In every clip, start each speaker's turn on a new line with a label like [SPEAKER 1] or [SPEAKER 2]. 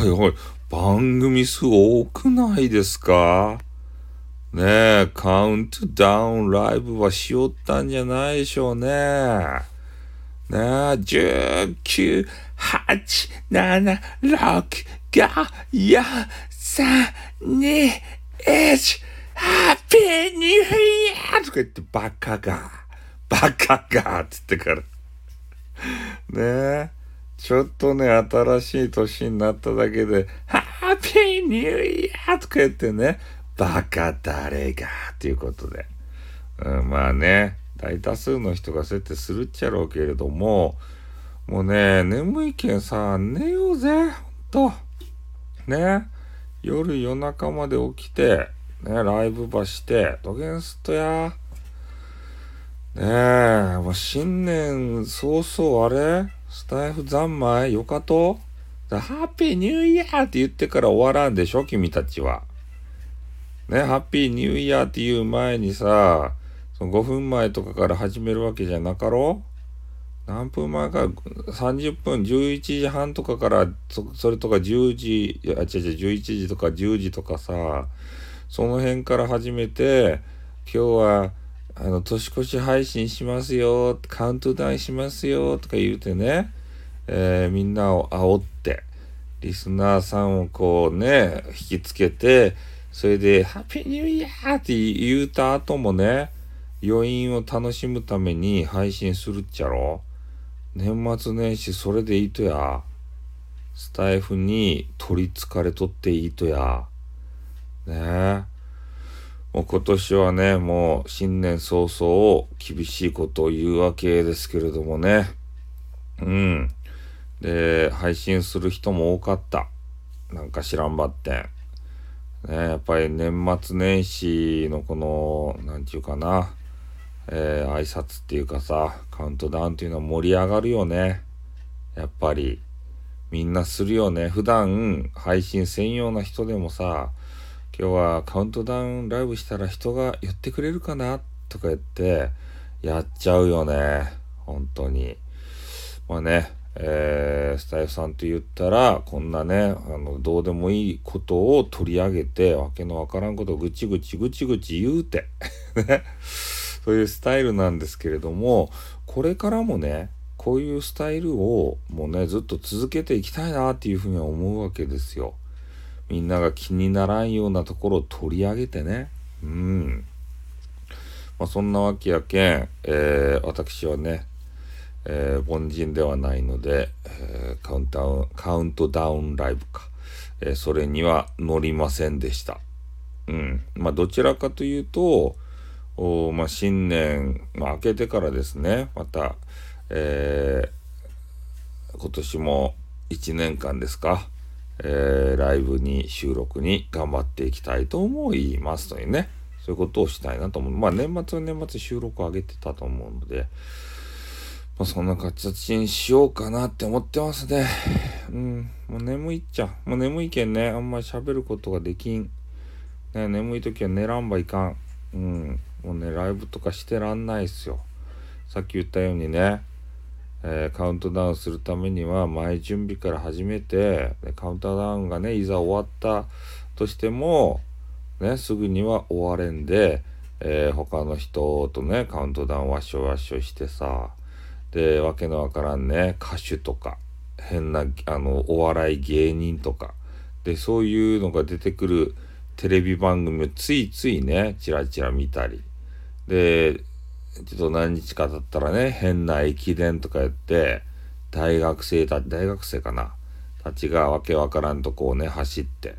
[SPEAKER 1] おいおい、番組数多くないですか？ねえ、カウントダウンライブはしよったんじゃないでしょうね。ねえ、19、8、7、6、5、4、3、2、1、ハッピーニューイヤーとか言ってバカが、バカがつってから。ねえ。ちょっとね、新しい年になっただけで、ハッピーニューイヤーとか言ってね、バカ誰がっていうことで。うん、まあね、大多数の人がそうやってするっちゃろうけれども、もうね、眠いけんさ、寝ようぜ、ほんと。ね、夜夜中まで起きて、ね、ライブばして、どげんすっとや。ねえ、もう新年早々あれスタイフ三昧よかとハッピーニューイヤーって言ってから終わらんでしょ君たちは。ね、ハッピーニューイヤーって言う前にさ、その5分前とかから始めるわけじゃなかろ？う何分前か、30分、11時半とかから、そそれとか10時、あ、違う違う、11時とか10時とかさ、その辺から始めて、今日は、あの、年越し配信しますよ、カウントダウンしますよ、とか言うてね、えー、みんなを煽って、リスナーさんをこうね、引きつけて、それで、ハッピーニューイヤーって言うた後もね、余韻を楽しむために配信するっちゃろ年末年始それでいいとや。スタイフに取りつかれとっていいとや。ねえ。もう今年はね、もう新年早々厳しいことを言うわけですけれどもね。うん。で、配信する人も多かった。なんか知らんばってん。ね、やっぱり年末年始のこの、なんていうかな、えー、挨拶っていうかさ、カウントダウンっていうのは盛り上がるよね。やっぱり。みんなするよね。普段配信専用な人でもさ、今日はカウントダウンライブしたら人が寄ってくれるかなとか言って、やっちゃうよね。本当に。まあね、えー、スタイフさんと言ったら、こんなね、あの、どうでもいいことを取り上げて、わけのわからんことをぐちぐちぐちぐち言うて、ね、そういうスタイルなんですけれども、これからもね、こういうスタイルをもうね、ずっと続けていきたいなっていうふうには思うわけですよ。みんなが気にならんようなところを取り上げてね。うん。まあ、そんなわけやけん、えー、私はね、えー、凡人ではないので、えー、カウントダウン、カウントダウンライブか、え、それには乗りませんでした。うん。まあ、どちらかというと、おまあ、新年、まあ、明けてからですね、また、えー、今年も1年間ですか、えー、ライブに収録に頑張っていきたいと思いますというね、そういうことをしたいなと思う。まあ、年末は年末収録を上げてたと思うので、まあ、そんな形にしようかなって思ってますね。うん。もう眠いっちゃ。もう眠いけんね、あんまり喋ることができん。ね、眠い時は寝らんばいかん。うん。もうね、ライブとかしてらんないっすよ。さっき言ったようにね、えー、カウントダウンするためには前準備から始めて、カウントダウンがね、いざ終わったとしても、ね、すぐには終われんで、えー、他の人とね、カウントダウンわっしょわっしょしてさ、で、わけのわからんね、歌手とか、変な、あの、お笑い芸人とか、で、そういうのが出てくるテレビ番組をついついね、チラチラ見たり、で、ちょっと何日か経ったらね、変な駅伝とかやって、大学生たち、大学生かな、たちがわけわからんとこをね、走って、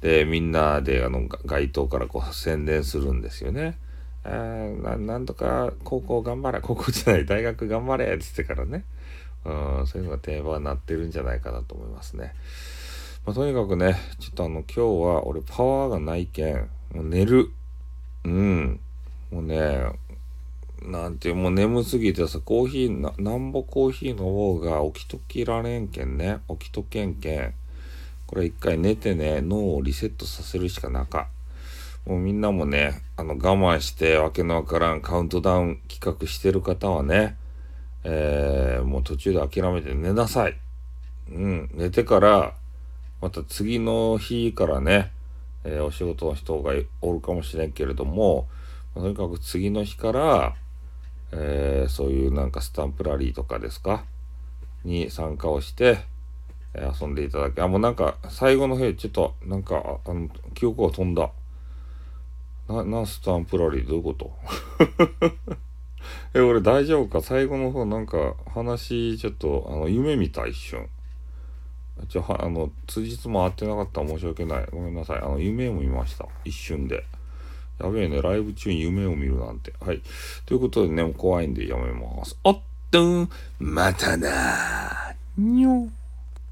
[SPEAKER 1] で、みんなで、あの、街頭からこう宣伝するんですよね。えななんとか高校頑張れ高校じゃない大学頑張れっつってからね、うん、そういうのが定番になってるんじゃないかなと思いますね。まあ、とにかくねちょっとあの今日は俺パワーがないけんもう寝るうんもうねなんてもう眠すぎてさコーヒーななんぼコーヒーの方が起きときられんけんね。起きとけんけん。これ一回寝てね脳をリセットさせるしかなかもうみんなもね、あの我慢してわけのわからんカウントダウン企画してる方はね、えー、もう途中で諦めて寝なさい。うん、寝てからまた次の日からね、えー、お仕事の人がおるかもしれんけれども、とにかく次の日から、えー、そういうなんかスタンプラリーとかですか？に参加をして、えー、遊んでいただけ。あ、もうなんか最後の日ちょっとなんかあの記憶が飛んだ。な、な、スタンプラリー？どういうこと？え、俺大丈夫か？最後の方なんか話ちょっとあの夢見た一瞬。ちょ、はあの、通日も合ってなかったら申し訳ない。ごめんなさい。あの、夢を見ました。一瞬で。やべえね、ライブ中に夢を見るなんて。はい。ということでね、怖いんでやめます。おっとん、またなにょ。